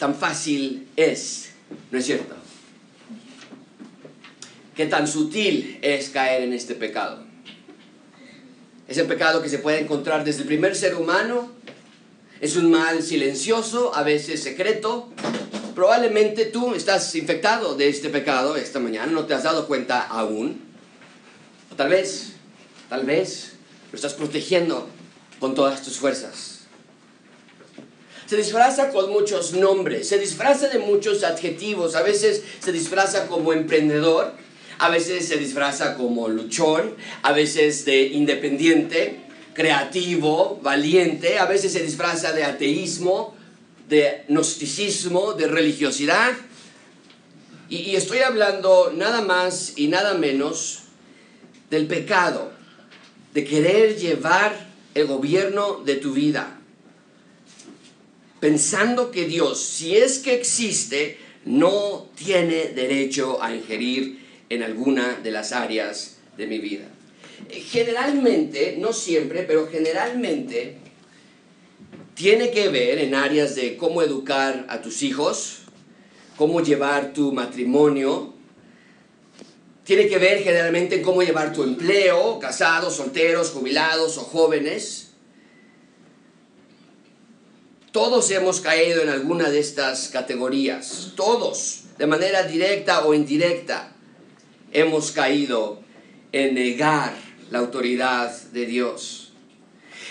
tan fácil es, ¿no es cierto? ¿Qué tan sutil es caer en este pecado? Es el pecado que se puede encontrar desde el primer ser humano. Es un mal silencioso, a veces secreto. Probablemente tú estás infectado de este pecado esta mañana, no te has dado cuenta aún. O tal vez, tal vez, lo estás protegiendo con todas tus fuerzas. Se disfraza con muchos nombres, se disfraza de muchos adjetivos, a veces se disfraza como emprendedor, a veces se disfraza como luchón, a veces de independiente, creativo, valiente, a veces se disfraza de ateísmo, de gnosticismo, de religiosidad. Y, y, estoy hablando nada más y nada menos del pecado, de querer llevar el gobierno de tu vida, pensando que Dios, si es que existe, no tiene derecho a ingerir en alguna de las áreas de mi vida. Generalmente, no siempre, pero generalmente tiene que ver en áreas de cómo educar a tus hijos, cómo llevar tu matrimonio, tiene que ver generalmente en cómo llevar tu empleo, casados, solteros, jubilados o jóvenes. Todos hemos caído en alguna de estas categorías, todos, de manera directa o indirecta hemos caído en negar la autoridad de Dios.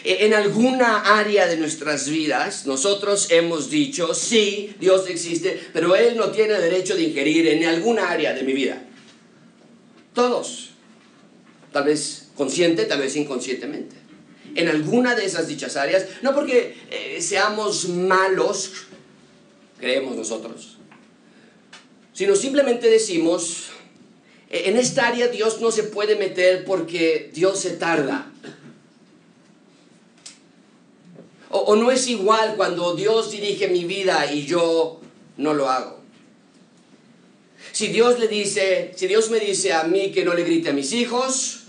E, en alguna área de nuestras vidas nosotros hemos dicho, sí, Dios existe, pero Él no tiene derecho de ingerir en alguna área de mi vida. Todos. Tal vez consciente, tal vez inconscientemente. En alguna de esas dichas áreas, no porque eh, seamos malos, creemos nosotros, sino simplemente decimos, en esta área Dios no se puede meter porque Dios se tarda. O, o, no es igual cuando Dios dirige mi vida y yo no lo hago. Si Dios le dice, si Dios me dice a mí que no le grite a mis hijos,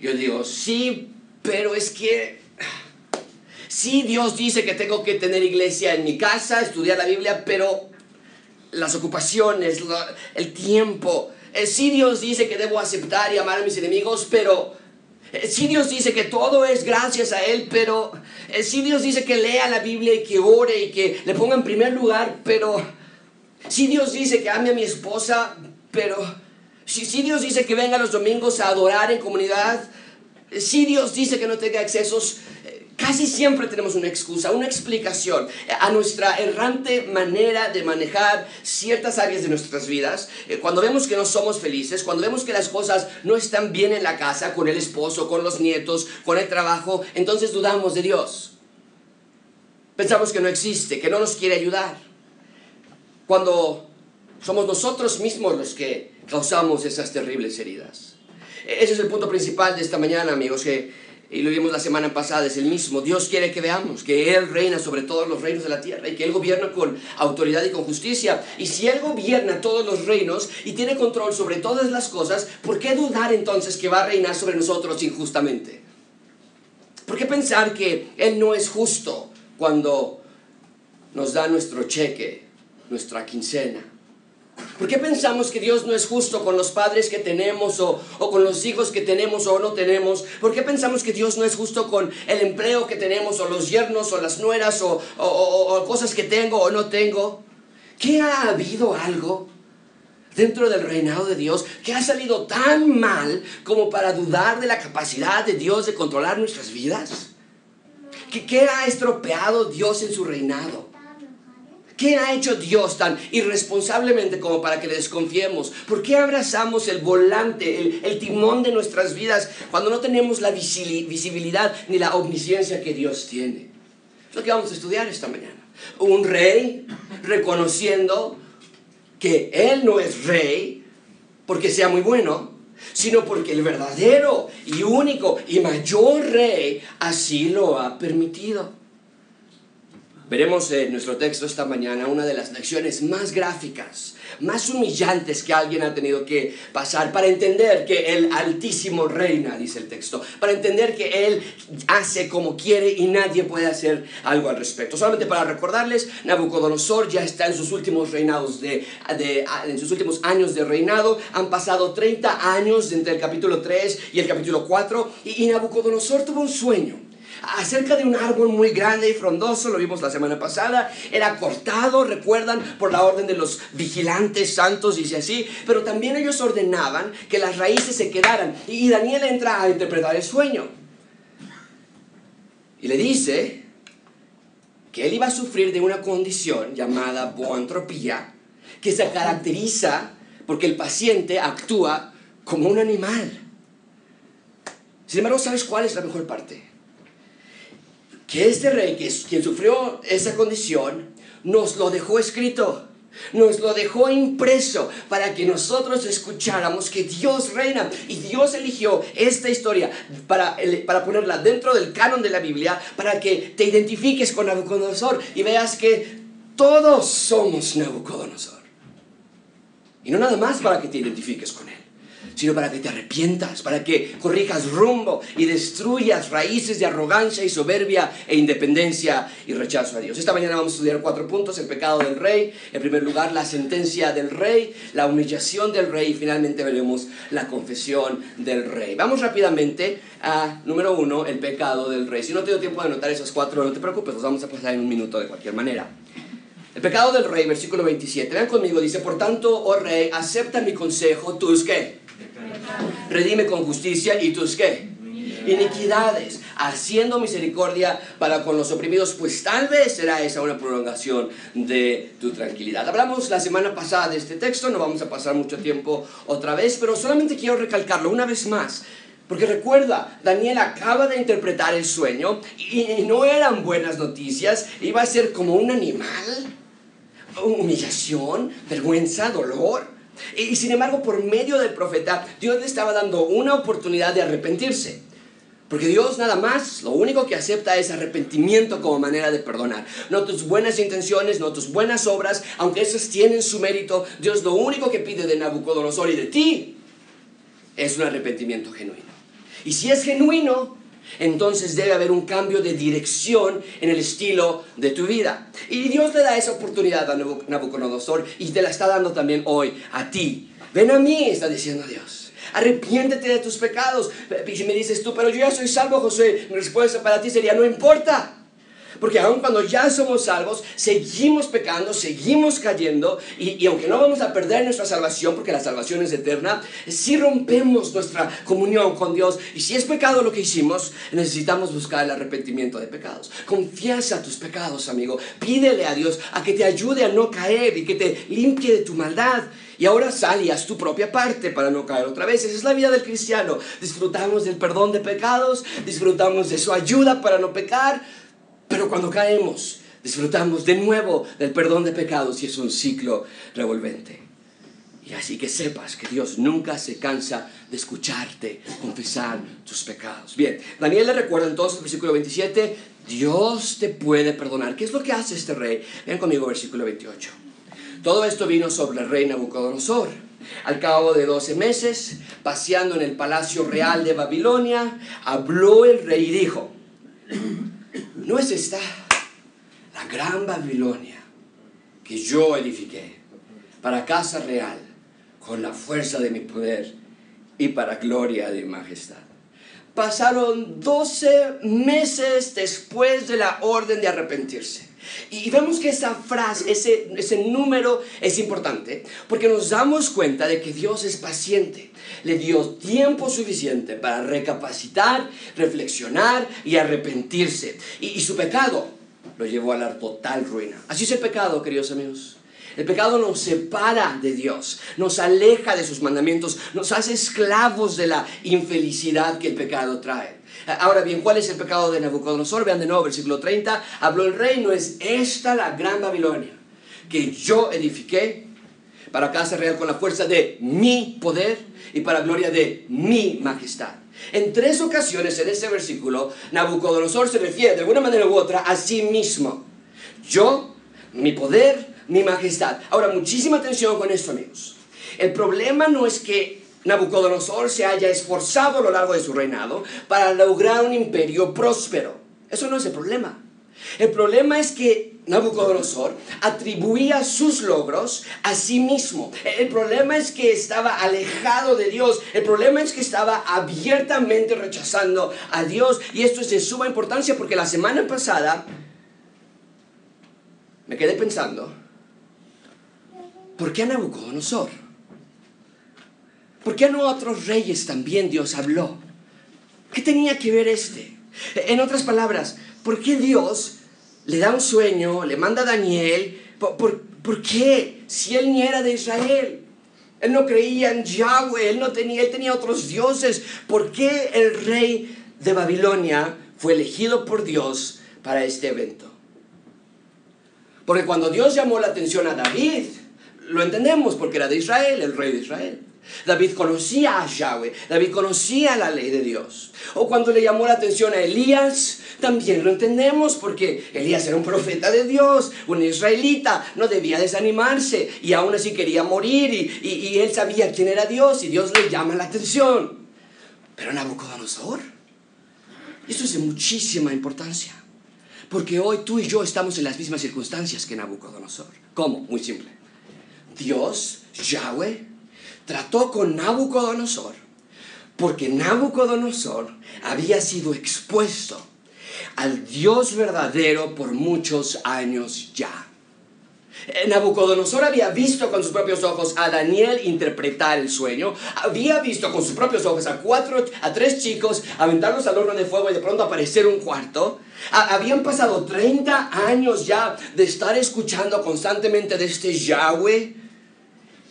yo digo, sí, pero es que sí Dios dice que tengo que tener iglesia en mi casa, estudiar la Biblia, pero las ocupaciones, el tiempo, eh, sí Dios dice que debo aceptar y amar a mis enemigos, pero eh, sí Dios dice que todo es gracias a Él, pero eh, sí Dios dice que lea la Biblia y que ore y que le ponga en primer lugar, pero sí Dios dice que ame a mi esposa, pero sí, sí Dios dice que venga los domingos a adorar en comunidad, sí Dios dice que no tenga excesos, Casi siempre tenemos una excusa, una explicación a nuestra errante manera de manejar ciertas áreas de nuestras vidas. Eh, cuando vemos que no somos felices, cuando vemos que las cosas no están bien en la casa, con el esposo, con los nietos, con el trabajo, entonces dudamos de Dios. Pensamos que no existe, que no nos quiere ayudar. Cuando somos nosotros mismos los que causamos esas terribles heridas. Ese es el punto principal de esta mañana, amigos, que y lo vimos la semana pasada, es el mismo. Dios quiere que veamos que Él reina sobre todos los reinos de la tierra y que Él gobierna con autoridad y con justicia. Y si Él gobierna todos los reinos y tiene control sobre todas las cosas, ¿por qué dudar entonces que va a reinar sobre nosotros injustamente? ¿Por qué pensar que Él no es justo cuando nos da nuestro cheque, nuestra quincena? ¿Por qué pensamos que Dios no es justo con los padres que tenemos o, con los hijos que tenemos o no tenemos? ¿Por qué pensamos que Dios no es justo con el empleo que tenemos o los yernos o las nueras o, o cosas que tengo o no tengo? ¿Qué ha habido algo dentro del reinado de Dios que ha salido tan mal como para dudar de la capacidad de Dios de controlar nuestras vidas? ¿Qué, qué ha estropeado Dios en su reinado? ¿Qué ha hecho Dios tan irresponsablemente como para que le desconfiemos? ¿Por qué abrazamos el volante, el, timón de nuestras vidas cuando no tenemos la visibilidad ni la omnisciencia que Dios tiene? Es lo que vamos a estudiar esta mañana. Un rey reconociendo que Él no es rey porque sea muy bueno, sino porque el verdadero y único y mayor rey así lo ha permitido. Veremos en nuestro texto esta mañana una de las lecciones más gráficas, más humillantes que alguien ha tenido que pasar para entender que el Altísimo reina, dice el texto, para entender que Él hace como quiere y nadie puede hacer algo al respecto. Solamente para recordarles, Nabucodonosor ya está en sus últimos reinados, de, en sus últimos años de reinado, han pasado 30 años entre el capítulo 3 y el capítulo 4, y, y Nabucodonosor tuvo un sueño acerca de un árbol muy grande y frondoso, lo vimos la semana pasada, era cortado, recuerdan, por la orden de los vigilantes santos, dice así, pero también ellos ordenaban que las raíces se quedaran. Y Daniel entra a interpretar el sueño. Y le dice que él iba a sufrir de una condición llamada boantropía, que se caracteriza porque el paciente actúa como un animal. Sin embargo, ¿sabes cuál es la mejor parte? Que este rey, que quien sufrió esa condición, nos lo dejó escrito. Nos lo dejó impreso para que nosotros escucháramos que Dios reina y Dios eligió esta historia para, para ponerla dentro del canon de la Biblia para que te identifiques con Nabucodonosor y veas que todos somos Nabucodonosor. Y no nada más para que te identifiques con él sino para que te arrepientas, para que corrijas rumbo y destruyas raíces de arrogancia y soberbia e independencia y rechazo a Dios. Esta mañana vamos a estudiar cuatro puntos, el pecado del rey, en primer lugar la sentencia del rey, la humillación del rey y finalmente veremos la confesión del rey. Vamos rápidamente a número uno, el pecado del rey. Si no tengo tiempo de anotar esos cuatro, no te preocupes, los vamos a pasar en un minuto de cualquier manera. El pecado del rey, versículo 27. Vean conmigo, dice, por tanto, oh rey, acepta mi consejo, tus qué? Redime con justicia y tus qué? Iniquidades, haciendo misericordia para con los oprimidos, pues tal vez será esa una prolongación de tu tranquilidad. Hablamos la semana pasada de este texto, no vamos a pasar mucho tiempo otra vez, pero solamente quiero recalcarlo una vez más. Porque recuerda, Daniel acaba de interpretar el sueño y no eran buenas noticias, iba a ser como un animal, humillación, vergüenza, dolor. Y, sin embargo, por medio del profeta, Dios le estaba dando una oportunidad de arrepentirse. Porque Dios nada más, lo único que acepta es arrepentimiento como manera de perdonar. No tus buenas intenciones, no tus buenas obras, aunque esas tienen su mérito. Dios lo único que pide de Nabucodonosor y de ti es un arrepentimiento genuino. Y si es genuino, entonces debe haber un cambio de dirección en el estilo de tu vida. Y Dios le da esa oportunidad a Nabucodonosor y te la está dando también hoy a ti. Ven a mí, está diciendo Dios. Arrepiéntete de tus pecados. Y si me dices tú, pero yo ya soy salvo, José, mi respuesta para ti sería, no importa. Porque aun cuando ya somos salvos, seguimos pecando, seguimos cayendo, y, aunque no vamos a perder nuestra salvación, porque la salvación es eterna, si rompemos nuestra comunión con Dios, y si es pecado lo que hicimos, necesitamos buscar el arrepentimiento de pecados. Confiesa tus pecados, amigo. Pídele a Dios a que te ayude a no caer y que te limpie de tu maldad. Y ahora sal y haz tu propia parte para no caer otra vez. Esa es la vida del cristiano. Disfrutamos del perdón de pecados, disfrutamos de su ayuda para no pecar, pero cuando caemos, disfrutamos de nuevo del perdón de pecados y es un ciclo revolvente. Y así que sepas que Dios nunca se cansa de escucharte, confesar tus pecados. Bien, Daniel le recuerda entonces, versículo 27, Dios te puede perdonar. ¿Qué es lo que hace este rey? Ven conmigo, versículo 28. Todo esto vino sobre el rey Nabucodonosor. Al cabo de 12 meses, paseando en el palacio real de Babilonia, habló el rey y dijo, ¿No es esta la gran Babilonia que yo edifiqué para casa real con la fuerza de mi poder y para gloria de majestad? Pasaron 12 meses después de la orden de arrepentirse. Y vemos que esa frase, ese, ese número es importante porque nos damos cuenta de que Dios es paciente. Le dio tiempo suficiente para recapacitar, reflexionar y arrepentirse. Y, y su pecado lo llevó a la total ruina. Así es el pecado, queridos amigos. El pecado nos separa de Dios, nos aleja de sus mandamientos, nos hace esclavos de la infelicidad que el pecado trae. Ahora bien, ¿cuál es el pecado de Nabucodonosor? Vean de nuevo, versículo 30. Habló el rey, no es esta la gran Babilonia que yo edifiqué para casa real con la fuerza de mi poder y para gloria de mi majestad. En tres ocasiones en este versículo, Nabucodonosor se refiere de alguna manera u otra a sí mismo. Yo, mi poder, mi majestad. Ahora, muchísima atención con esto, amigos. El problema no es que Nabucodonosor se haya esforzado a lo largo de su reinado para lograr un imperio próspero. Eso no es el problema. El problema es que Nabucodonosor atribuía sus logros a sí mismo. El problema es que estaba alejado de Dios. El problema es que estaba abiertamente rechazando a Dios. Y esto es de suma importancia porque la semana pasada me quedé pensando, ¿por qué Nabucodonosor? ¿Por qué no otros reyes también Dios habló? ¿Qué tenía que ver este? En otras palabras, ¿por qué Dios le da un sueño, le manda a Daniel? ¿Por, qué? Si él ni era de Israel. Él no creía en Yahweh, él, no tenía, él tenía otros dioses. ¿Por qué el rey de Babilonia fue elegido por Dios para este evento? Porque cuando Dios llamó la atención a David, lo entendemos porque era de Israel, el rey de Israel. David conocía a Yahweh, David conocía la ley de Dios. O cuando le llamó la atención a Elías, también lo entendemos porque Elías era un profeta de Dios, un israelita, no debía desanimarse y aún así quería morir y, y él sabía quién era Dios y Dios le llama la atención. Pero Nabucodonosor, eso es de muchísima importancia. Porque hoy tú y yo estamos en las mismas circunstancias que Nabucodonosor. ¿Cómo? Muy simple. Dios, Yahweh, trató con Nabucodonosor porque Nabucodonosor había sido expuesto al Dios verdadero por muchos años ya. Eh, Nabucodonosor había visto con sus propios ojos a Daniel interpretar el sueño, había visto con sus propios ojos a cuatro, a tres chicos aventarlos al horno de fuego y de pronto aparecer un cuarto. Habían pasado 30 años ya de estar escuchando constantemente de este Yahweh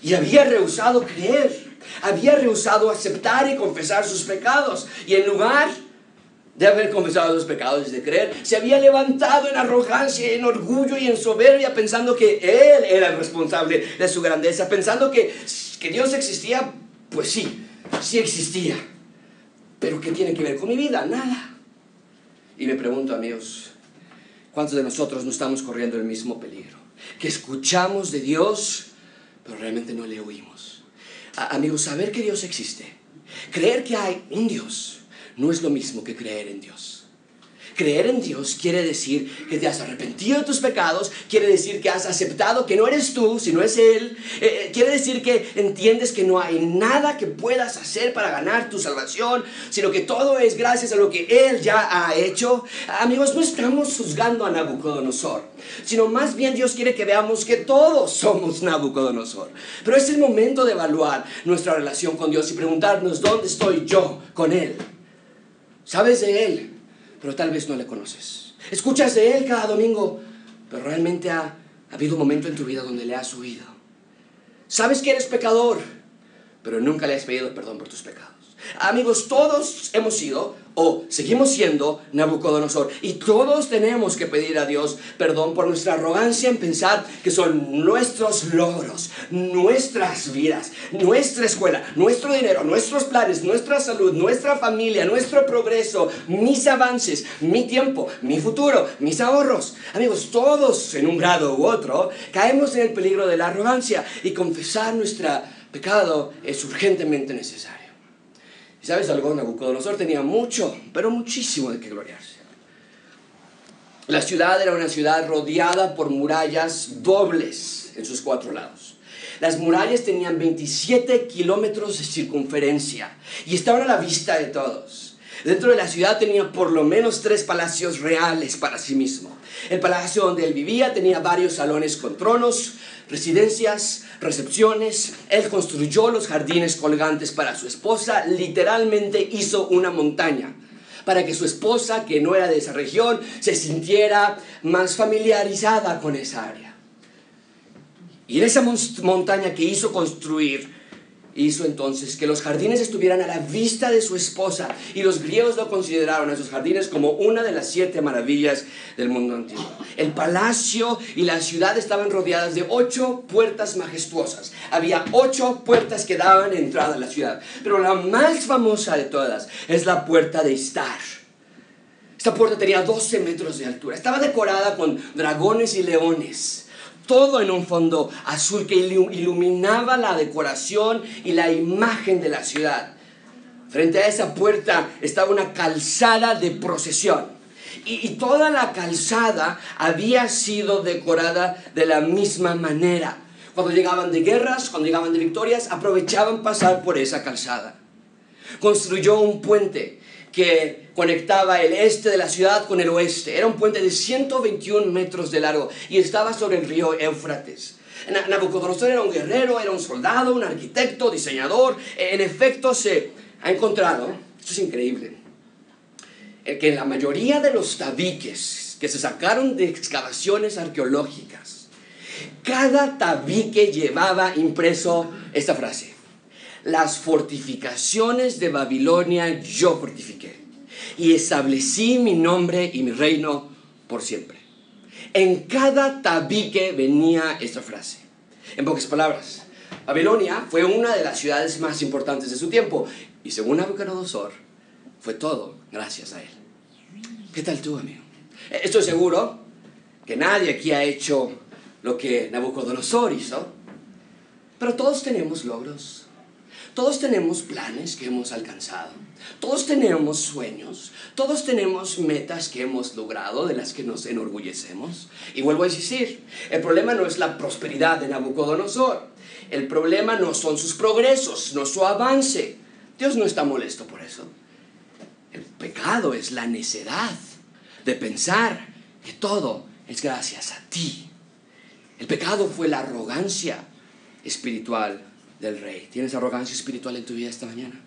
y había rehusado creer, había rehusado aceptar y confesar sus pecados. Y en lugar de haber confesado sus pecados y de creer, se había levantado en arrogancia, en orgullo y en soberbia, pensando que Él era el responsable de su grandeza, pensando que, que Dios existía, pues sí, sí existía. Pero ¿qué tiene que ver con mi vida? Nada. Y me pregunto, amigos, ¿cuántos de nosotros no estamos corriendo el mismo peligro? Que escuchamos de Dios pero realmente no le oímos. amigos, saber que Dios existe, creer que hay un Dios, no es lo mismo que creer en Dios. Creer en Dios quiere decir que te has arrepentido de tus pecados, quiere decir que has aceptado que no eres tú, sino es Él, eh, eh, quiere decir que entiendes que no hay nada que puedas hacer para ganar tu salvación, sino que todo es gracias a lo que Él ya ha hecho. Amigos, no estamos juzgando a Nabucodonosor, sino más bien Dios quiere que veamos que todos somos Nabucodonosor. Pero es el momento de evaluar nuestra relación con Dios y preguntarnos dónde estoy yo con Él. ¿Sabes de Él? Pero tal vez no le conoces. Escuchas de Él cada domingo, pero realmente ha, ha habido un momento en tu vida donde le has oído. Sabes que eres pecador, pero nunca le has pedido perdón por tus pecados. Amigos, todos hemos sido o seguimos siendo Nabucodonosor y todos tenemos que pedir a Dios perdón por nuestra arrogancia en pensar que son nuestros logros, nuestras vidas, nuestra escuela, nuestro dinero, nuestros planes, nuestra salud, nuestra familia, nuestro progreso, mis avances, mi tiempo, mi futuro, mis ahorros. Amigos, todos en un grado u otro caemos en el peligro de la arrogancia y confesar nuestro pecado es urgentemente necesario. ¿Y sabes algo? Nabucodonosor tenía mucho, pero muchísimo de qué gloriarse. La ciudad era una ciudad rodeada por murallas dobles en sus cuatro lados. Las murallas tenían 27 kilómetros de circunferencia y estaban a la vista de todos. Dentro de la ciudad tenía por lo menos tres palacios reales para sí mismo. El palacio donde él vivía tenía varios salones con tronos, residencias, recepciones. Él construyó los jardines colgantes para su esposa, literalmente hizo una montaña para que su esposa, que no era de esa región, se sintiera más familiarizada con esa área. Y en esa montaña que hizo construir, hizo entonces que los jardines estuvieran a la vista de su esposa y los griegos lo consideraron a esos jardines como una de las siete maravillas del mundo antiguo. El palacio y la ciudad estaban rodeadas de ocho puertas majestuosas. Había ocho puertas que daban entrada a la ciudad, pero la más famosa de todas es la puerta de Istar. Esta puerta tenía 12 metros de altura, estaba decorada con dragones y leones todo en un fondo azul que iluminaba la decoración y la imagen de la ciudad. Frente a esa puerta estaba una calzada de procesión. Y, toda la calzada había sido decorada de la misma manera. Cuando llegaban de guerras, cuando llegaban de victorias, aprovechaban pasar por esa calzada. Construyó un puente que conectaba el este de la ciudad con el oeste. Era un puente de 121 metros de largo y estaba sobre el río Éufrates. Nabucodonosor era un guerrero, era un soldado, un arquitecto, diseñador. En efecto, se ha encontrado, esto es increíble, que en la mayoría de los tabiques que se sacaron de excavaciones arqueológicas, cada tabique llevaba impreso esta frase las fortificaciones de Babilonia yo fortifiqué y establecí mi nombre y mi reino por siempre. En cada tabique venía esta frase. En pocas palabras, Babilonia fue una de las ciudades más importantes de su tiempo y según Nabucodonosor fue todo gracias a él. ¿Qué tal tú, amigo? Estoy seguro que nadie aquí ha hecho lo que Nabucodonosor hizo, pero todos tenemos logros todos tenemos planes que hemos alcanzado. Todos tenemos sueños. Todos tenemos metas que hemos logrado, de las que nos enorgullecemos. Y vuelvo a decir, el problema no es la prosperidad de Nabucodonosor. El problema no son sus progresos, no su avance. Dios no está molesto por eso. El pecado es la necedad de pensar que todo es gracias a ti. El pecado fue la arrogancia espiritual del rey. ¿Tienes arrogancia espiritual en tu vida esta mañana?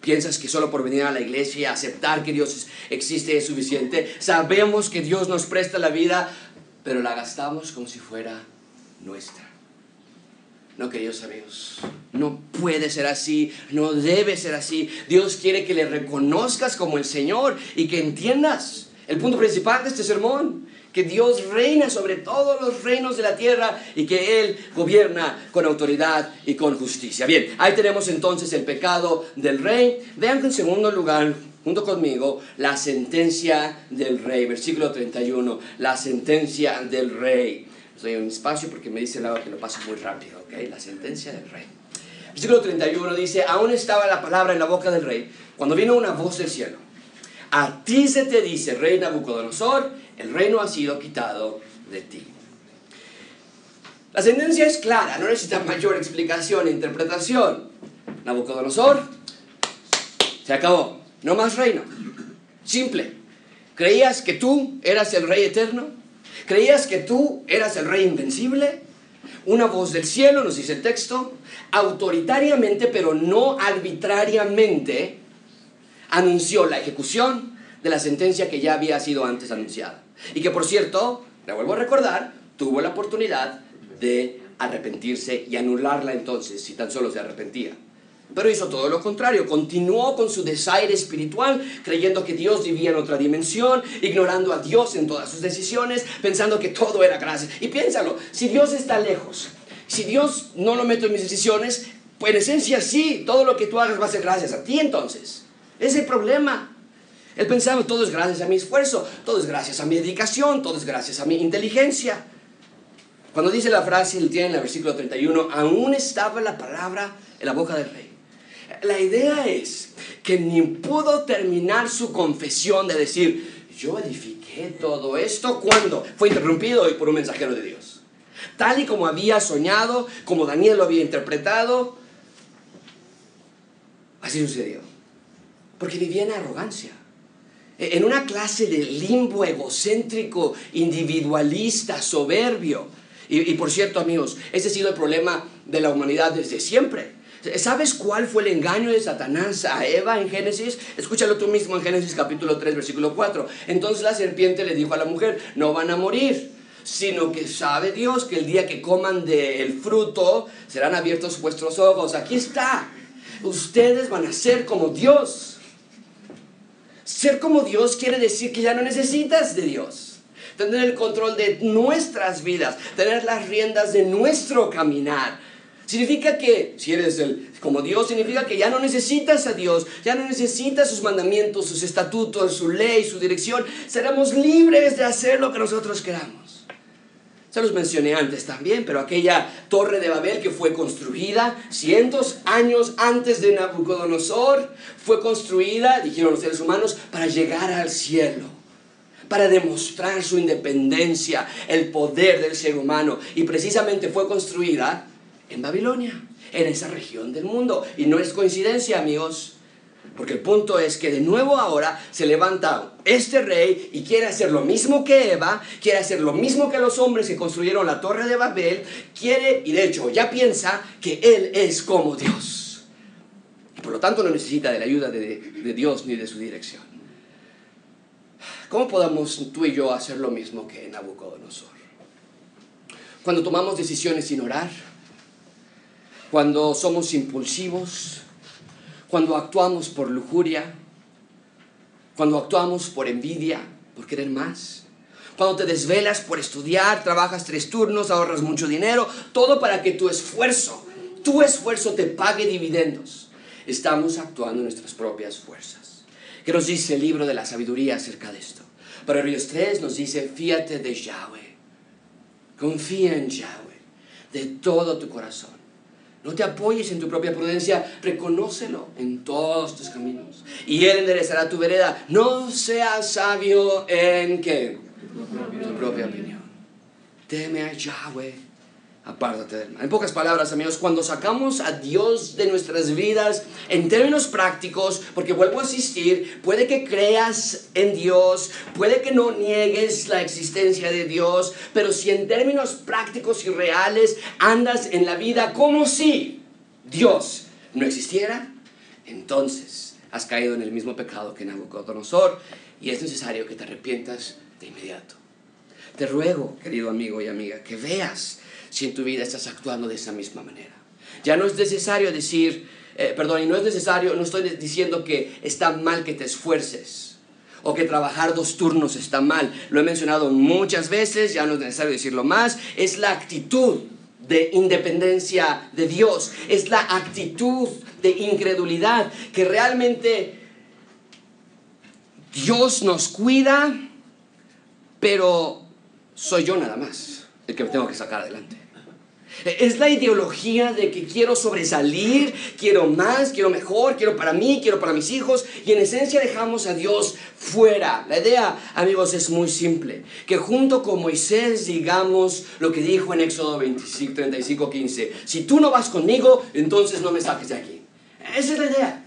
¿Piensas que solo por venir a la iglesia y aceptar que Dios existe es suficiente? Sabemos que Dios nos presta la vida, pero la gastamos como si fuera nuestra. No, queridos amigos, no puede ser así, no debe ser así. Dios quiere que le reconozcas como el Señor y que entiendas el punto principal de este sermón que Dios reina sobre todos los reinos de la tierra y que Él gobierna con autoridad y con justicia. Bien, ahí tenemos entonces el pecado del rey. Vean en segundo lugar, junto conmigo, la sentencia del rey. Versículo 31, la sentencia del rey. Estoy un espacio porque me dice lado que lo paso muy rápido, ¿ok? La sentencia del rey. Versículo 31 dice, aún estaba la palabra en la boca del rey cuando vino una voz del cielo. A ti se te dice, rey Nabucodonosor, el reino ha sido quitado de ti. La sentencia es clara, no necesita mayor explicación e interpretación. Nabucodonosor, se acabó, no más reino. Simple. ¿Creías que tú eras el rey eterno? ¿Creías que tú eras el rey invencible? Una voz del cielo, nos dice el texto, autoritariamente, pero no arbitrariamente, anunció la ejecución de la sentencia que ya había sido antes anunciada. Y que por cierto, le vuelvo a recordar, tuvo la oportunidad de arrepentirse y anularla entonces si tan solo se arrepentía. Pero hizo todo lo contrario, continuó con su desaire espiritual, creyendo que Dios vivía en otra dimensión, ignorando a Dios en todas sus decisiones, pensando que todo era gracia. Y piénsalo, si Dios está lejos, si Dios no lo meto en mis decisiones, pues en esencia sí, todo lo que tú hagas va a ser gracias a ti entonces. Es el problema. Él pensaba, todo es gracias a mi esfuerzo, todo es gracias a mi dedicación, todo es gracias a mi inteligencia. Cuando dice la frase, él tiene en el versículo 31, aún estaba la palabra en la boca del rey. La idea es que ni pudo terminar su confesión de decir, yo edifiqué todo esto cuando fue interrumpido por un mensajero de Dios. Tal y como había soñado, como Daniel lo había interpretado, así sucedió. Porque vivía en arrogancia en una clase de limbo egocéntrico, individualista, soberbio. Y, por cierto, amigos, ese ha sido el problema de la humanidad desde siempre. ¿Sabes cuál fue el engaño de Satanás a Eva en Génesis? Escúchalo tú mismo en Génesis capítulo 3, versículo 4. Entonces la serpiente le dijo a la mujer, no van a morir, sino que sabe Dios que el día que coman del fruto serán abiertos vuestros ojos. Aquí está. Ustedes van a ser como Dios. Ser como Dios quiere decir que ya no necesitas de Dios. Tener el control de nuestras vidas, tener las riendas de nuestro caminar. Significa que, si eres el, como Dios, significa que ya no necesitas a Dios, ya no necesitas sus mandamientos, sus estatutos, su ley, su dirección. Seremos libres de hacer lo que nosotros queramos. Se los mencioné antes también, pero aquella torre de Babel que fue construida cientos años antes de Nabucodonosor, fue construida, dijeron los seres humanos, para llegar al cielo, para demostrar su independencia, el poder del ser humano. Y precisamente fue construida en Babilonia, en esa región del mundo. Y no es coincidencia, amigos. Porque el punto es que de nuevo ahora se levanta este rey y quiere hacer lo mismo que Eva, quiere hacer lo mismo que los hombres que construyeron la torre de Babel, quiere y de hecho ya piensa que él es como Dios. Por lo tanto no necesita de la ayuda de, de Dios ni de su dirección. ¿Cómo podemos tú y yo hacer lo mismo que Nabucodonosor? Cuando tomamos decisiones sin orar, cuando somos impulsivos, cuando actuamos por lujuria, cuando actuamos por envidia, por querer más, cuando te desvelas por estudiar, trabajas tres turnos, ahorras mucho dinero, todo para que tu esfuerzo, tu esfuerzo te pague dividendos. Estamos actuando en nuestras propias fuerzas. ¿Qué nos dice el libro de la sabiduría acerca de esto? Proverbios 3 nos dice, fíate de Yahweh, confía en Yahweh de todo tu corazón no te apoyes en tu propia prudencia, reconócelo en todos tus caminos. Y Él enderezará tu vereda. No seas sabio en qué? Tu propia opinión. Teme a Yahweh apártate del mal. En pocas palabras, amigos, cuando sacamos a Dios de nuestras vidas en términos prácticos, porque vuelvo a insistir, puede que creas en Dios, puede que no niegues la existencia de Dios, pero si en términos prácticos y reales andas en la vida como si Dios no existiera, entonces has caído en el mismo pecado que Nabucodonosor y es necesario que te arrepientas de inmediato. Te ruego, querido amigo y amiga, que veas si en tu vida estás actuando de esa misma manera. Ya no es necesario decir, eh, perdón, y no es necesario, no estoy diciendo que está mal que te esfuerces o que trabajar dos turnos está mal. Lo he mencionado muchas veces, ya no es necesario decirlo más. Es la actitud de independencia de Dios, es la actitud de incredulidad que realmente Dios nos cuida, pero soy yo nada más el que me tengo que sacar adelante. Es la ideología de que quiero sobresalir, quiero más, quiero mejor, quiero para mí, quiero para mis hijos. Y en esencia dejamos a Dios fuera. La idea, amigos, es muy simple. Que junto con Moisés digamos lo que dijo en Éxodo 25, 35, 15. Si tú no vas conmigo, entonces no me saques de aquí. Esa es la idea.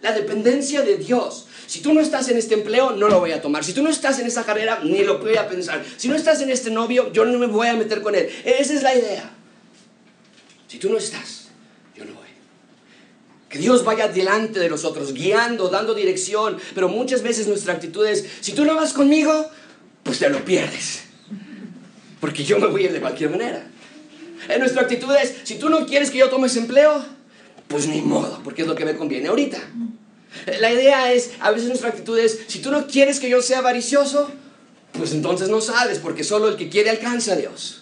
La dependencia de Dios. Si tú no estás en este empleo, no lo voy a tomar. Si tú no estás en esa carrera, ni lo voy a pensar. Si no estás en este novio, yo no me voy a meter con él. Esa es la idea. Si tú no estás, yo no voy. Que Dios vaya delante de nosotros, guiando, dando dirección. Pero muchas veces nuestra actitud es, si tú no vas conmigo, pues te lo pierdes. Porque yo me voy de cualquier manera. En nuestra actitud es, si tú no quieres que yo tome ese empleo, pues ni modo, porque es lo que me conviene ahorita. La idea es, a veces nuestra actitud es, si tú no quieres que yo sea avaricioso, pues entonces no sabes, porque solo el que quiere alcanza a Dios.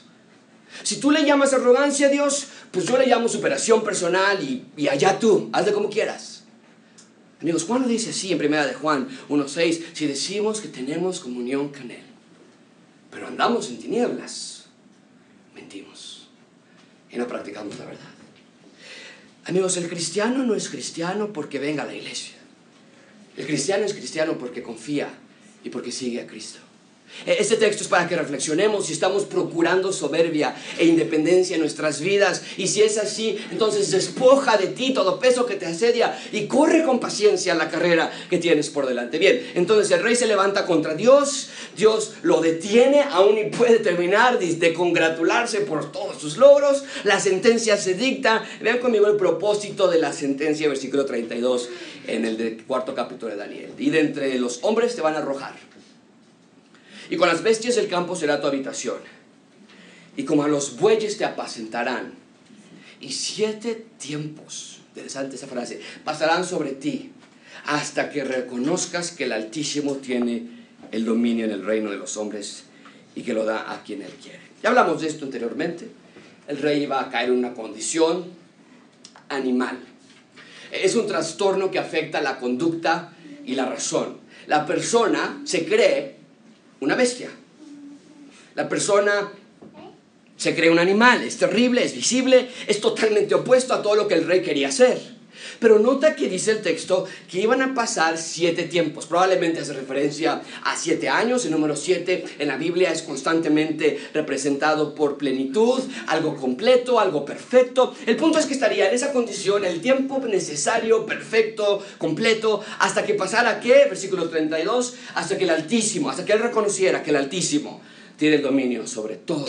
Si tú le llamas arrogancia a Dios, pues yo le llamo superación personal y, allá tú, hazle como quieras. Amigos, Juan lo dice así en primera de Juan 1.6, si decimos que tenemos comunión con Él, pero andamos en tinieblas, mentimos y no practicamos la verdad. Amigos, el cristiano no es cristiano porque venga a la iglesia. El cristiano es cristiano porque confía y porque sigue a Cristo. E-, este texto es para que reflexionemos si estamos procurando soberbia e independencia en nuestras vidas. Y si es así, entonces despoja de ti todo peso que te asedia y corre con paciencia la carrera que tienes por delante. Bien, entonces el rey se levanta contra Dios, Dios lo detiene, aún y puede terminar de congratularse por todos sus logros. La sentencia se dicta. Vean conmigo el propósito de la sentencia, versículo 32 en el cuarto capítulo de Daniel. Y de entre los hombres te van a arrojar y con las bestias del campo será tu habitación. Y como a los bueyes te apacentarán. Y siete tiempos, interesante esa frase, pasarán sobre ti hasta que reconozcas que el Altísimo tiene el dominio en el reino de los hombres y que lo da a quien él quiere. Ya hablamos de esto anteriormente. El rey va a caer en una condición animal. Es un trastorno que afecta la conducta y la razón. La persona se cree una bestia. La persona Se crea un animal, es terrible, es visible, es totalmente opuesto a todo lo que el rey quería hacer. Pero nota que dice el texto que iban a pasar siete tiempos. Probablemente hace referencia a siete años. El número siete en la Biblia es constantemente representado por plenitud, algo completo, algo perfecto. El punto es que estaría en esa condición el tiempo necesario, perfecto, completo, hasta que pasara qué? Versículo 32, hasta que el Altísimo, hasta que él reconociera que el Altísimo tiene el dominio sobre todo.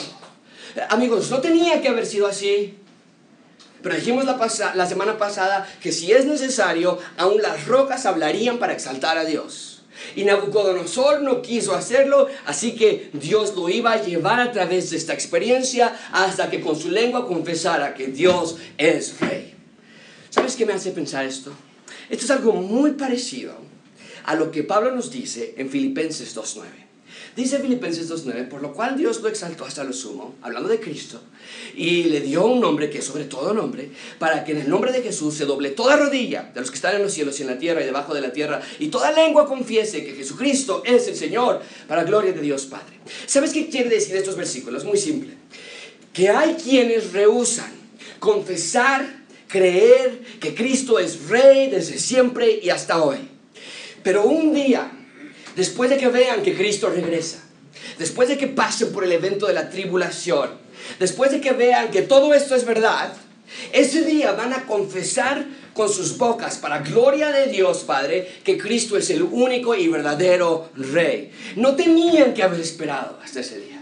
Amigos, no tenía que haber sido así. Pero dijimos la, la semana pasada que si es necesario, aún las rocas hablarían para exaltar a Dios. Y Nabucodonosor no quiso hacerlo, así que Dios lo iba a llevar a través de esta experiencia hasta que con su lengua confesara que Dios es rey. ¿Sabes qué me hace pensar esto? Esto es algo muy parecido a lo que Pablo nos dice en Filipenses 2.9. Dice Filipenses 2.9, por lo cual Dios lo exaltó hasta lo sumo, hablando de Cristo, y le dio un nombre que es sobre todo nombre, para que en el nombre de Jesús se doble toda rodilla de los que están en los cielos y en la tierra y debajo de la tierra, y toda lengua confiese que Jesucristo es el Señor, para gloria de Dios Padre. ¿Sabes qué quiere decir estos versículos? Muy simple. Que hay quienes rehusan confesar, creer que Cristo es Rey desde siempre y hasta hoy. Pero un día después de que vean que Cristo regresa, después de que pasen por el evento de la tribulación, después de que vean que todo esto es verdad, ese día van a confesar con sus bocas, para gloria de Dios Padre, que Cristo es el único y verdadero Rey. No tenían que haber esperado hasta ese día.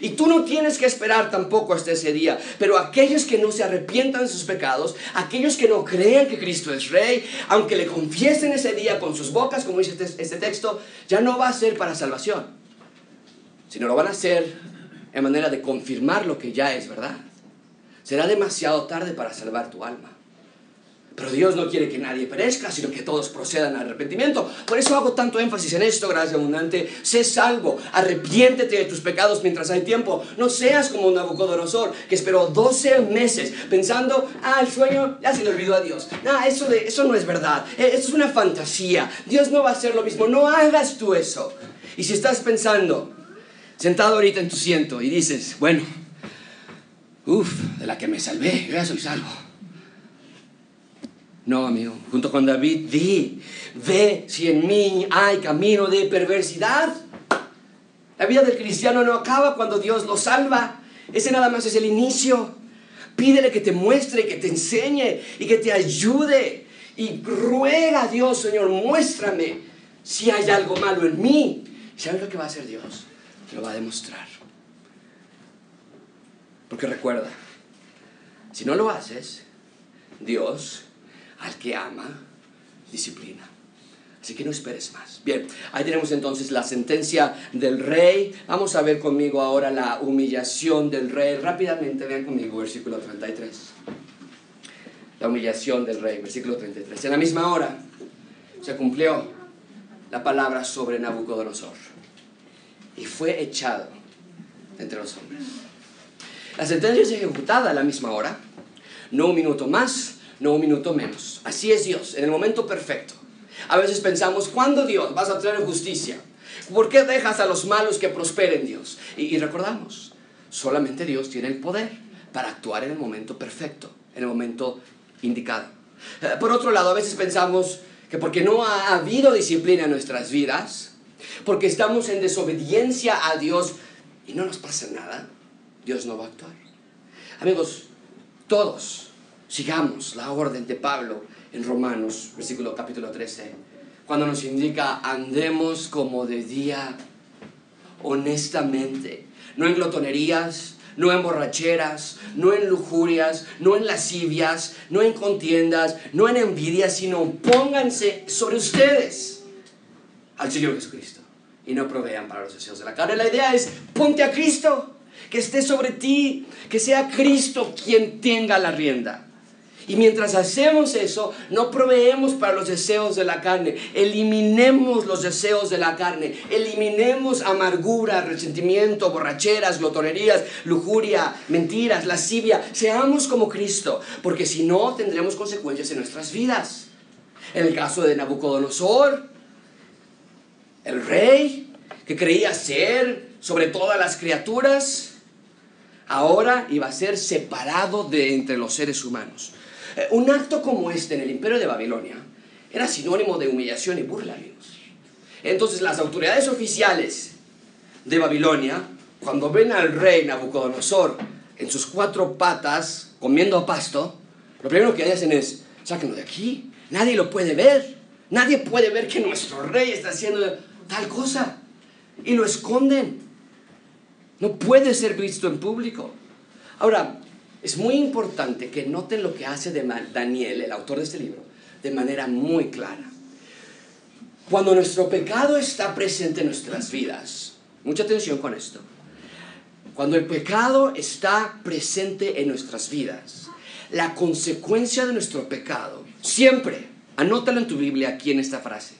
Y tú no tienes que esperar tampoco hasta ese día. Pero aquellos que no se arrepientan de sus pecados, aquellos que no crean que Cristo es Rey, aunque le confiesen ese día con sus bocas, como dice este, este texto, ya no va a ser para salvación, sino lo van a hacer en manera de confirmar lo que ya es verdad. Será demasiado tarde para salvar tu alma. Pero Dios no quiere que nadie perezca, sino que todos procedan al arrepentimiento. Por eso hago tanto énfasis en esto, gracias abundante. Sé salvo, arrepiéntete de tus pecados mientras hay tiempo. No seas como un Nabucodonosor que esperó 12 meses pensando, ah, el sueño ya se le olvidó a Dios. No, eso, de, eso no es verdad. E, eso es una fantasía. Dios no va a hacer lo mismo. No hagas tú eso. Y si estás pensando, sentado ahorita en tu ciento y dices, bueno, uff, de la que me salvé, ya soy salvo no, amigo, junto con David, di, ve si en mí hay camino de perversidad. La vida del cristiano no acaba cuando Dios lo salva. Ese nada más es el inicio. Pídele que te muestre, que te enseñe y que te ayude. Y ruega a Dios, Señor, muéstrame si hay algo malo en mí. ¿Sabes lo que va a hacer Dios? Lo va a demostrar. Porque recuerda, si no lo haces, Dios al que ama, disciplina. Así que no esperes más. Bien, ahí tenemos entonces la sentencia del rey. Vamos a ver conmigo ahora la humillación del rey. Rápidamente vean conmigo versículo 33. La humillación del rey, versículo 33. En la misma hora se cumplió la palabra sobre Nabucodonosor y fue echado entre los hombres. La sentencia es ejecutada a la misma hora, no un minuto más, no un minuto menos. Así es Dios, en el momento perfecto. A veces pensamos, ¿cuándo Dios vas a traer justicia? ¿Por qué dejas a los malos que prosperen Dios? Y, recordamos, solamente Dios tiene el poder para actuar en el momento perfecto, en el momento indicado. Eh, por otro lado, a veces pensamos que porque no ha habido disciplina en nuestras vidas, porque estamos en desobediencia a Dios y no nos pasa nada, Dios no va a actuar. Amigos, todos Sigamos la orden de Pablo en Romanos, versículo capítulo 13, cuando nos indica, andemos como de día, honestamente, no en glotonerías, no en borracheras, no en lujurias, no en lascivias, no en contiendas, no en envidias, sino pónganse sobre ustedes al Señor Jesucristo y no provean para los deseos de la carne. La idea es, ponte a Cristo, que esté sobre ti, que sea Cristo quien tenga la rienda. Y mientras hacemos eso, no proveemos para los deseos de la carne. Eliminemos los deseos de la carne. Eliminemos amargura, resentimiento, borracheras, glotonerías, lujuria, mentiras, lascivia. Seamos como Cristo, porque si no tendremos consecuencias en nuestras vidas. En el caso de Nabucodonosor, el rey que creía ser sobre todas las criaturas, ahora iba a ser separado de entre los seres humanos. Un acto como este en el imperio de Babilonia era sinónimo de humillación y burla, amigos. Entonces las autoridades oficiales de Babilonia, cuando ven al rey Nabucodonosor en sus cuatro patas comiendo pasto, lo primero que hacen es, sáquenlo de aquí, nadie lo puede ver, nadie puede ver que nuestro rey está haciendo tal cosa, y lo esconden. No puede ser visto en público. Ahora, es muy importante que noten lo que hace Daniel, el autor de este libro, de manera muy clara. Cuando nuestro pecado está presente en nuestras vidas, mucha atención con esto, cuando el pecado está presente en nuestras vidas, la consecuencia de nuestro pecado, siempre, anótalo en tu Biblia aquí en esta frase,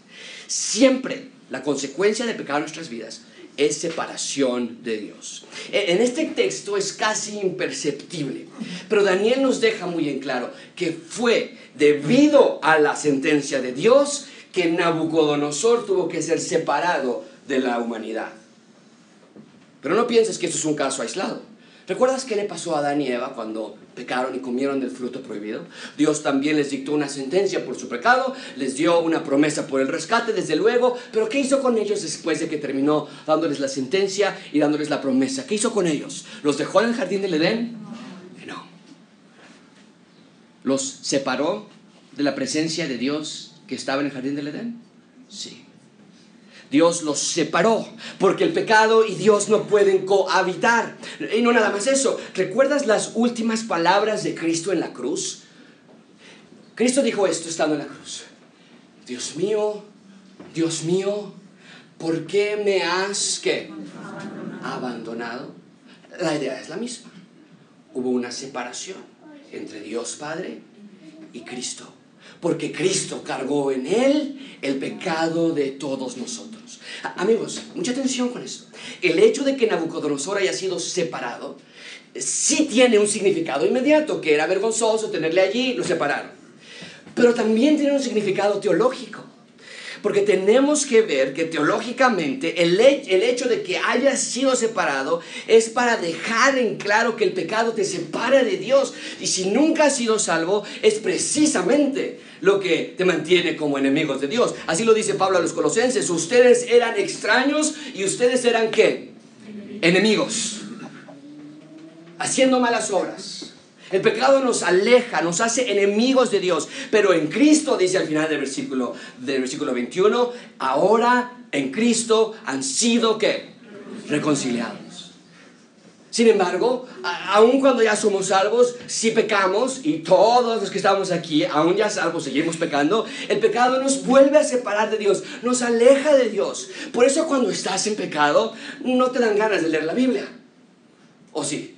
siempre la consecuencia del pecado en nuestras vidas es separación de Dios. E, en este texto es casi imperceptible, pero Daniel nos deja muy en claro que fue debido a la sentencia de Dios que Nabucodonosor tuvo que ser separado de la humanidad. Pero no pienses que esto es un caso aislado. ¿Recuerdas qué le pasó a Eva cuando pecaron y comieron del fruto prohibido? Dios también les dictó una sentencia por su pecado, les dio una promesa por el rescate, desde luego, pero ¿qué hizo con ellos después de que terminó dándoles la sentencia y dándoles la promesa? ¿Qué hizo con ellos? ¿Los dejó en el jardín del Edén? No. ¿Los separó de la presencia de Dios que estaba en el jardín del Edén? Sí. Dios los separó, porque el pecado y Dios no pueden cohabitar. Y no nada más eso. ¿Recuerdas las últimas palabras de Cristo en la cruz? Cristo dijo esto estando en la cruz. Dios mío, Dios mío, ¿por qué me has que abandonado? La idea es la misma. Hubo una separación entre Dios Padre y Cristo porque Cristo cargó en él el pecado de todos nosotros. Amigos, mucha atención con esto. El hecho de que Nabucodonosor haya sido separado sí tiene un significado inmediato, que era vergonzoso tenerle allí, lo separaron. Pero también tiene un significado teológico. Porque tenemos que ver que teológicamente el, el hecho de que hayas sido separado es para dejar en claro que el pecado te separa de Dios. Y si nunca has sido salvo, es precisamente lo que te mantiene como enemigos de Dios. Así lo dice Pablo a los colosenses. Ustedes eran extraños y ustedes eran qué? Enemigos. Haciendo malas obras. El pecado nos aleja, nos hace enemigos de Dios. Pero en Cristo, dice al final del versículo, del versículo 21, ahora en Cristo han sido ¿qué? Reconciliados. Sin embargo, aun cuando ya somos salvos, si pecamos, y todos los que estamos aquí, aún ya salvos, seguimos pecando, el pecado nos vuelve a separar de Dios, nos aleja de Dios. Por eso cuando estás en pecado, no te dan ganas de leer la Biblia. ¿O sí?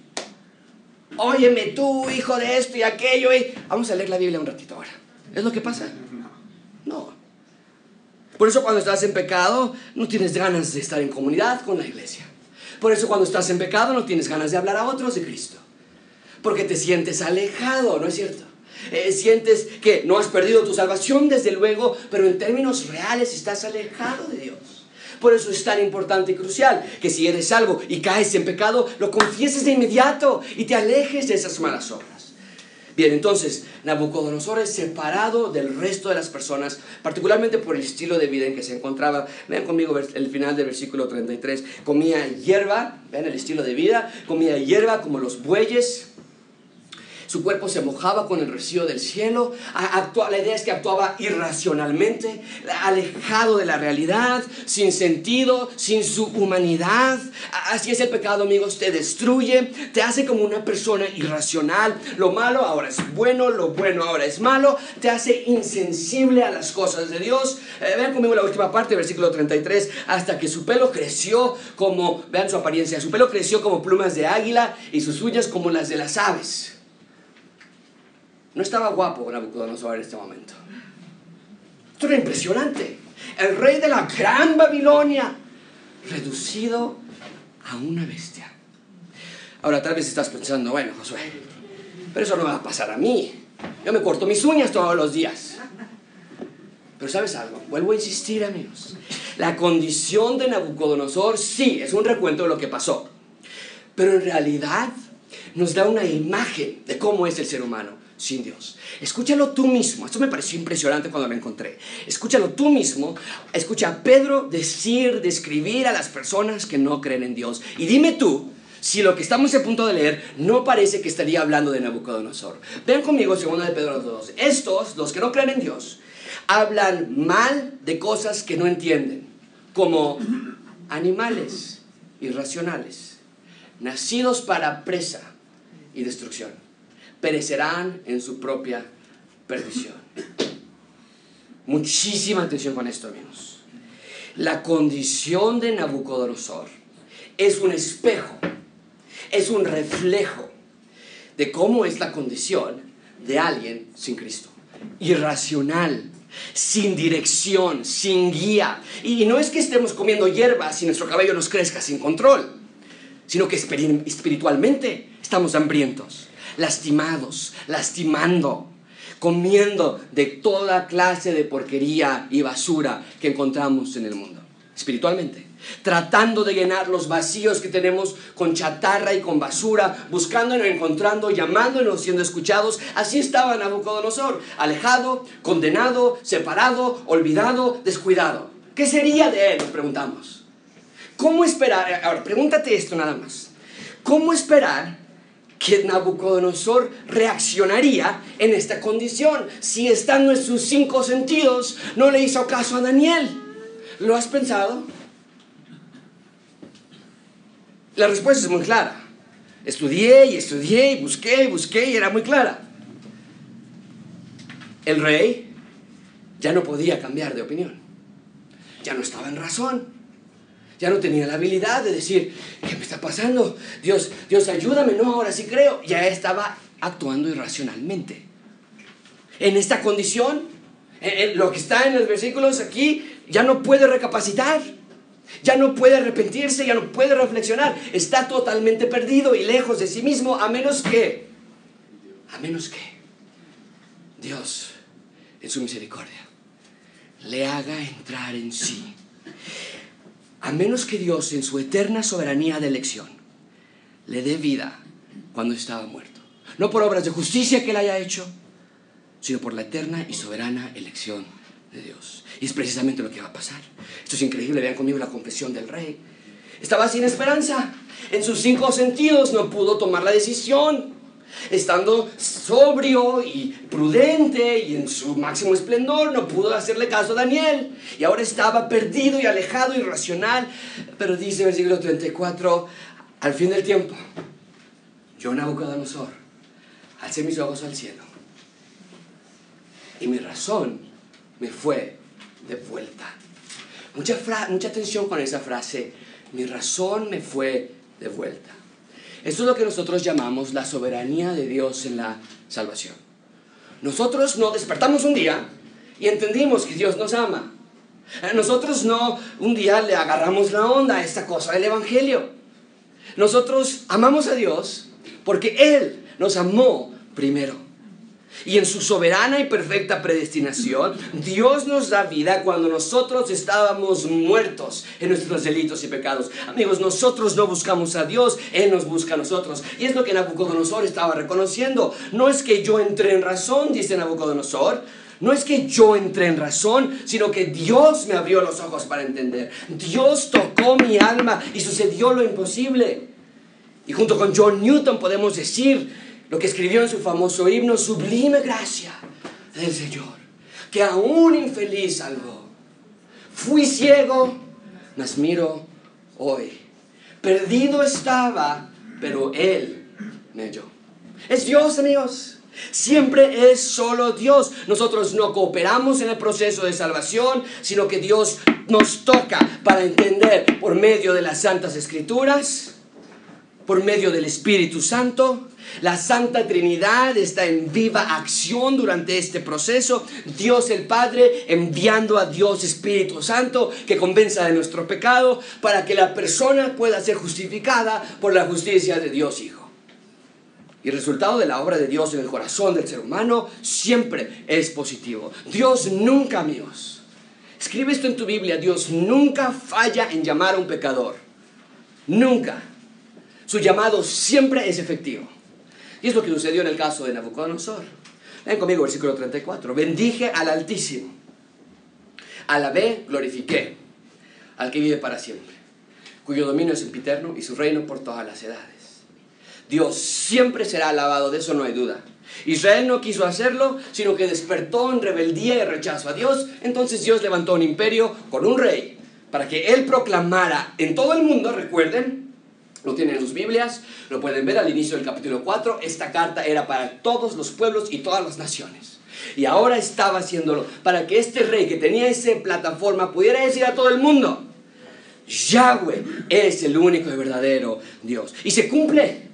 Óyeme tú, hijo de esto y aquello, y vamos a leer la Biblia un ratito ahora. ¿Es lo que pasa? No. Por eso cuando estás en pecado no tienes ganas de estar en comunidad con la iglesia. Por eso cuando estás en pecado no tienes ganas de hablar a otros de Cristo. Porque te sientes alejado, ¿no es cierto? Eh, sientes que no has perdido tu salvación, desde luego, pero en términos reales estás alejado de Dios. Por eso es tan importante y crucial que si eres salvo y caes en pecado, lo confieses de inmediato y te alejes de esas malas obras. Bien, entonces, Nabucodonosor es separado del resto de las personas, particularmente por el estilo de vida en que se encontraba. Vean conmigo el final del versículo 33. Comía hierba, vean el estilo de vida, comía hierba como los bueyes, su cuerpo se mojaba con el rocío del cielo, la idea es que actuaba irracionalmente, alejado de la realidad, sin sentido, sin su humanidad. Así es el pecado, amigos, te destruye, te hace como una persona irracional. Lo malo ahora es bueno, lo bueno ahora es malo, te hace insensible a las cosas de Dios. Eh, vean conmigo la última parte, versículo 33, hasta que su pelo creció como, vean su apariencia, su pelo creció como plumas de águila y sus uñas como las de las aves. No estaba guapo Nabucodonosor en este momento. Esto era impresionante. El rey de la gran Babilonia, reducido a una bestia. Ahora tal vez estás pensando, bueno, Josué, pero eso no va a pasar a mí. Yo me corto mis uñas todos los días. Pero sabes algo, vuelvo a insistir amigos. La condición de Nabucodonosor sí es un recuento de lo que pasó. Pero en realidad nos da una imagen de cómo es el ser humano sin Dios. Escúchalo tú mismo. Esto me pareció impresionante cuando lo encontré. Escúchalo tú mismo. Escucha a Pedro decir, describir a las personas que no creen en Dios. Y dime tú si lo que estamos a punto de leer no parece que estaría hablando de Nabucodonosor. Vean conmigo 2 de Pedro 2. Estos, los que no creen en Dios, hablan mal de cosas que no entienden, como animales irracionales, nacidos para presa y destrucción perecerán en su propia perdición. Muchísima atención con esto, amigos. La condición de Nabucodonosor es un espejo, es un reflejo de cómo es la condición de alguien sin Cristo. Irracional, sin dirección, sin guía. Y no es que estemos comiendo hierbas y nuestro cabello nos crezca sin control, sino que espiritualmente estamos hambrientos lastimados, lastimando, comiendo de toda clase de porquería y basura que encontramos en el mundo, espiritualmente. Tratando de llenar los vacíos que tenemos con chatarra y con basura, buscándonos, encontrando, llamándonos, siendo escuchados. Así estaba Nabucodonosor, alejado, condenado, separado, olvidado, descuidado. ¿Qué sería de él? Nos preguntamos. ¿Cómo esperar? Ahora, pregúntate esto nada más. ¿Cómo esperar que Nabucodonosor reaccionaría en esta condición si estando en sus cinco sentidos no le hizo caso a Daniel. ¿Lo has pensado? La respuesta es muy clara. Estudié y estudié y busqué y busqué y era muy clara. El rey ya no podía cambiar de opinión. Ya no estaba en razón ya no tenía la habilidad de decir, ¿qué me está pasando? Dios, Dios, ayúdame, no, ahora sí creo. Ya estaba actuando irracionalmente. En esta condición, lo que está en los versículos aquí, ya no puede recapacitar, ya no puede arrepentirse, ya no puede reflexionar. Está totalmente perdido y lejos de sí mismo, a menos que, a menos que Dios, en su misericordia, le haga entrar en sí a menos que Dios en su eterna soberanía de elección le dé vida cuando estaba muerto. No por obras de justicia que él haya hecho, sino por la eterna y soberana elección de Dios. Y es precisamente lo que va a pasar. Esto es increíble, vean conmigo la confesión del rey. Estaba sin esperanza. En sus cinco sentidos no pudo tomar la decisión estando sobrio y prudente y en su máximo esplendor, no pudo hacerle caso a Daniel. Y ahora estaba perdido y alejado, irracional. Pero dice en el siglo 34, al fin del tiempo, yo Nabucodonosor, alcé mis ojos al cielo. Y mi razón me fue de vuelta. Mucha, mucha atención con esa frase. Mi razón me fue de vuelta. Esto es lo que nosotros llamamos la soberanía de Dios en la salvación. Nosotros no despertamos un día y entendimos que Dios nos ama. Nosotros no un día le agarramos la onda a esta cosa del Evangelio. Nosotros amamos a Dios porque Él nos amó primero. Y en su soberana y perfecta predestinación, Dios nos da vida cuando nosotros estábamos muertos en nuestros delitos y pecados. Amigos, nosotros no buscamos a Dios, Él nos busca a nosotros. Y es lo que Nabucodonosor estaba reconociendo. No es que yo entré en razón, dice Nabucodonosor. No es que yo entré en razón, sino que Dios me abrió los ojos para entender. Dios tocó mi alma y sucedió lo imposible. Y junto con John Newton podemos decir lo que escribió en su famoso himno, sublime gracia del Señor, que aún infeliz salvó. Fui ciego, mas miro hoy. Perdido estaba, pero Él me halló. Es Dios, amigos. Siempre es solo Dios. Nosotros no cooperamos en el proceso de salvación, sino que Dios nos toca para entender por medio de las santas escrituras, por medio del Espíritu Santo, la Santa Trinidad está en viva acción durante este proceso. Dios el Padre enviando a Dios Espíritu Santo que convenza de nuestro pecado para que la persona pueda ser justificada por la justicia de Dios Hijo. Y el resultado de la obra de Dios en el corazón del ser humano siempre es positivo. Dios nunca, amigos, escribe esto en tu Biblia, Dios nunca falla en llamar a un pecador. Nunca. Su llamado siempre es efectivo. Y es lo que sucedió en el caso de Nabucodonosor. Ven conmigo, versículo 34. Bendije al Altísimo. Alabé, glorifiqué al que vive para siempre, cuyo dominio es sempiterno y su reino por todas las edades. Dios siempre será alabado, de eso no hay duda. Israel no quiso hacerlo, sino que despertó en rebeldía y rechazo a Dios. Entonces Dios levantó un imperio con un rey para que él proclamara en todo el mundo, recuerden, lo tienen en sus Biblias, lo pueden ver al inicio del capítulo 4, esta carta era para todos los pueblos y todas las naciones. Y ahora estaba haciéndolo para que este rey que tenía esa plataforma pudiera decir a todo el mundo, Yahweh es el único y verdadero Dios. Y se cumple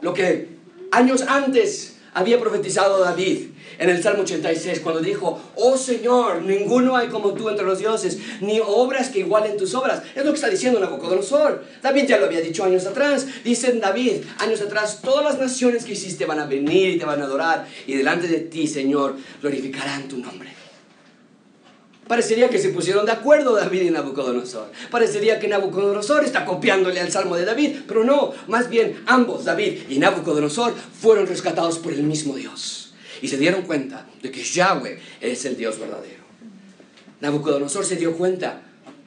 lo que años antes había profetizado David en el Salmo 86 cuando dijo, oh Señor, ninguno hay como tú entre los dioses, ni obras que igualen tus obras. Es lo que está diciendo Nabucodonosor. David ya lo había dicho años atrás. Dice David, años atrás, todas las naciones que hiciste van a venir y te van a adorar y delante de ti, Señor, glorificarán tu nombre. Parecería que se pusieron de acuerdo David y Nabucodonosor. Parecería que Nabucodonosor está copiándole al Salmo de David, pero no, más bien ambos, David y Nabucodonosor, fueron rescatados por el mismo Dios. Y se dieron cuenta de que Yahweh es el Dios verdadero. Nabucodonosor se dio cuenta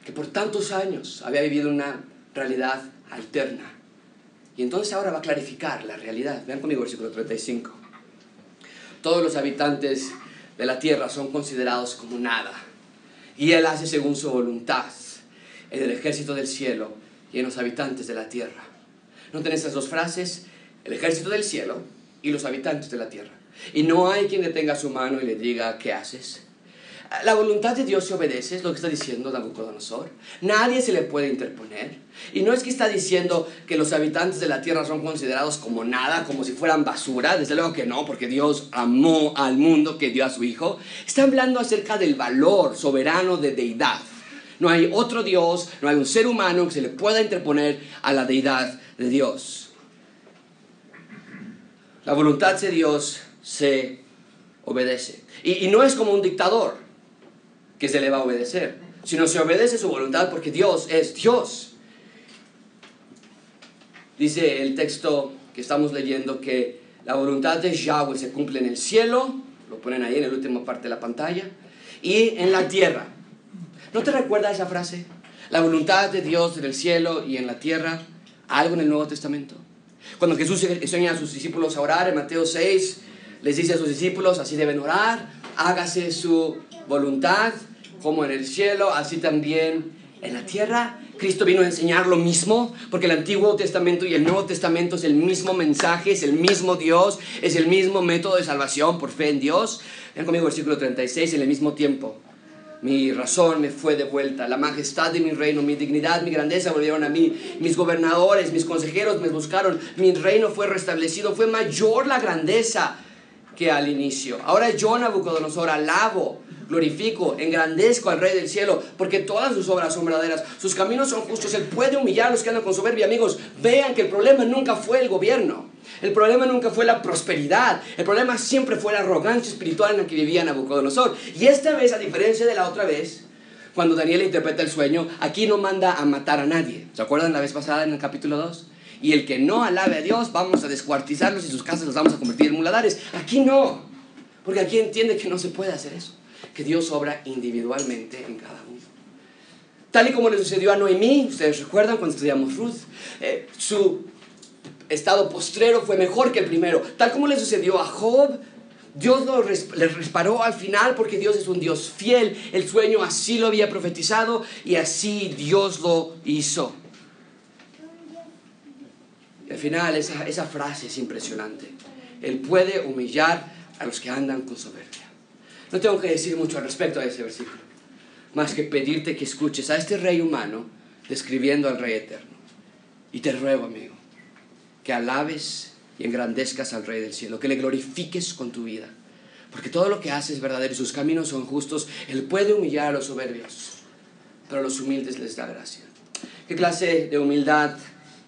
que por tantos años había vivido una realidad alterna. Y entonces ahora va a clarificar la realidad. Vean conmigo versículo 35. Todos los habitantes de la tierra son considerados como nada y Él hace según su voluntad en el ejército del cielo y en los habitantes de la tierra. Noten esas dos frases, el ejército del cielo y los habitantes de la tierra. Y no hay quien detenga su mano y le diga, ¿qué haces? La voluntad de Dios se obedece, es lo que está diciendo Nabucodonosor. Nadie se le puede interponer. Y no es que está diciendo que los habitantes de la tierra son considerados como nada, como si fueran basura. Desde luego que no, porque Dios amó al mundo que dio a su Hijo. Está hablando acerca del valor soberano de deidad. No hay otro Dios, no hay un ser humano que se le pueda interponer a la deidad de Dios. La voluntad de Dios se obedece. Y, no es como un dictador que se le va a obedecer, sino se obedece su voluntad porque Dios es Dios. Dice el texto que estamos leyendo que la voluntad de Yahweh se cumple en el cielo, lo ponen ahí en la última parte de la pantalla, y en la tierra. ¿No te recuerda esa frase? La voluntad de Dios en el cielo y en la tierra, algo en el Nuevo Testamento. Cuando Jesús enseña a sus discípulos a orar en Mateo 6, les dice a sus discípulos, así deben orar, hágase su voluntad como en el cielo, así también en la tierra. Cristo vino a enseñar lo mismo, porque el Antiguo Testamento y el Nuevo Testamento es el mismo mensaje, es el mismo Dios, es el mismo método de salvación por fe en Dios. Ven conmigo versículo 36, en el mismo tiempo. Mi razón me fue devuelta, la majestad de mi reino, mi dignidad, mi grandeza volvieron a mí, mis gobernadores, mis consejeros me buscaron, mi reino fue restablecido, fue mayor la grandeza que al inicio. Ahora yo, Nabucodonosor, alabo glorifico, engrandezco al Rey del cielo, porque todas sus obras son verdaderas, sus caminos son justos, Él puede humillar a los que andan con soberbia. Amigos, vean que el problema nunca fue el gobierno, el problema nunca fue la prosperidad, el problema siempre fue la arrogancia espiritual en la que vivía Nabucodonosor. Y esta vez, a diferencia de la otra vez, cuando Daniel interpreta el sueño, aquí no manda a matar a nadie. ¿Se acuerdan la vez pasada en el capítulo 2? Y el que no alabe a Dios, vamos a descuartizarlos y sus casas las vamos a convertir en muladares. Aquí no, porque aquí entiende que no se puede hacer eso que Dios obra individualmente en cada uno. Tal y como le sucedió a Noemí, ustedes recuerdan cuando estudiamos Ruth, eh, su estado postrero fue mejor que el primero. Tal como le sucedió a Job, Dios lo le reparó al final porque Dios es un Dios fiel. El sueño así lo había profetizado y así Dios lo hizo. Al final esa, esa frase es impresionante. Él puede humillar a los que andan con soberbia. No tengo que decir mucho al respecto a ese versículo, más que pedirte que escuches a este rey humano describiendo al rey eterno. Y te ruego, amigo, que alabes y engrandezcas al rey del cielo, que le glorifiques con tu vida, porque todo lo que hace es verdadero y sus caminos son justos. Él puede humillar a los soberbios, pero a los humildes les da gracia. ¿Qué clase de humildad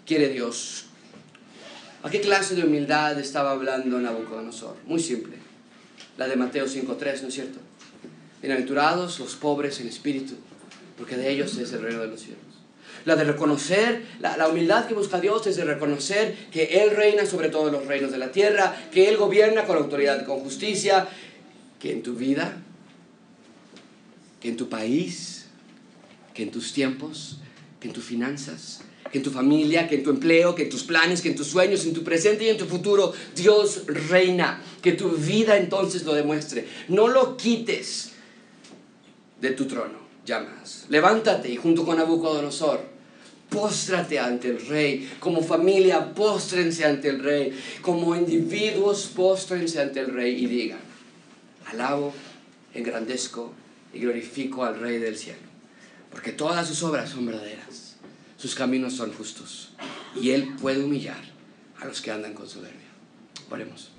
quiere Dios? ¿A qué clase de humildad estaba hablando Nabucodonosor? Muy simple la de Mateo 5.3, ¿no es cierto? Bienaventurados los pobres en espíritu, porque de ellos es el reino de los cielos. La de reconocer, la, la, humildad que busca Dios es de reconocer que Él reina sobre todos los reinos de la tierra, que Él gobierna con autoridad y con justicia, que en tu vida, que en tu país, que en tus tiempos, que en tus finanzas, que en tu familia, que en tu empleo, que en tus planes, que en tus sueños, en tu presente y en tu futuro, Dios reina. Que tu vida entonces lo demuestre. No lo quites de tu trono, llamas. Levántate y junto con Nabucodonosor, póstrate ante el rey. Como familia, póstrense ante el rey. Como individuos, póstrense ante el rey y digan, alabo, engrandezco y glorifico al rey del cielo. Porque todas sus obras son verdaderas sus caminos son justos y Él puede humillar a los que andan con soberbia. Oremos.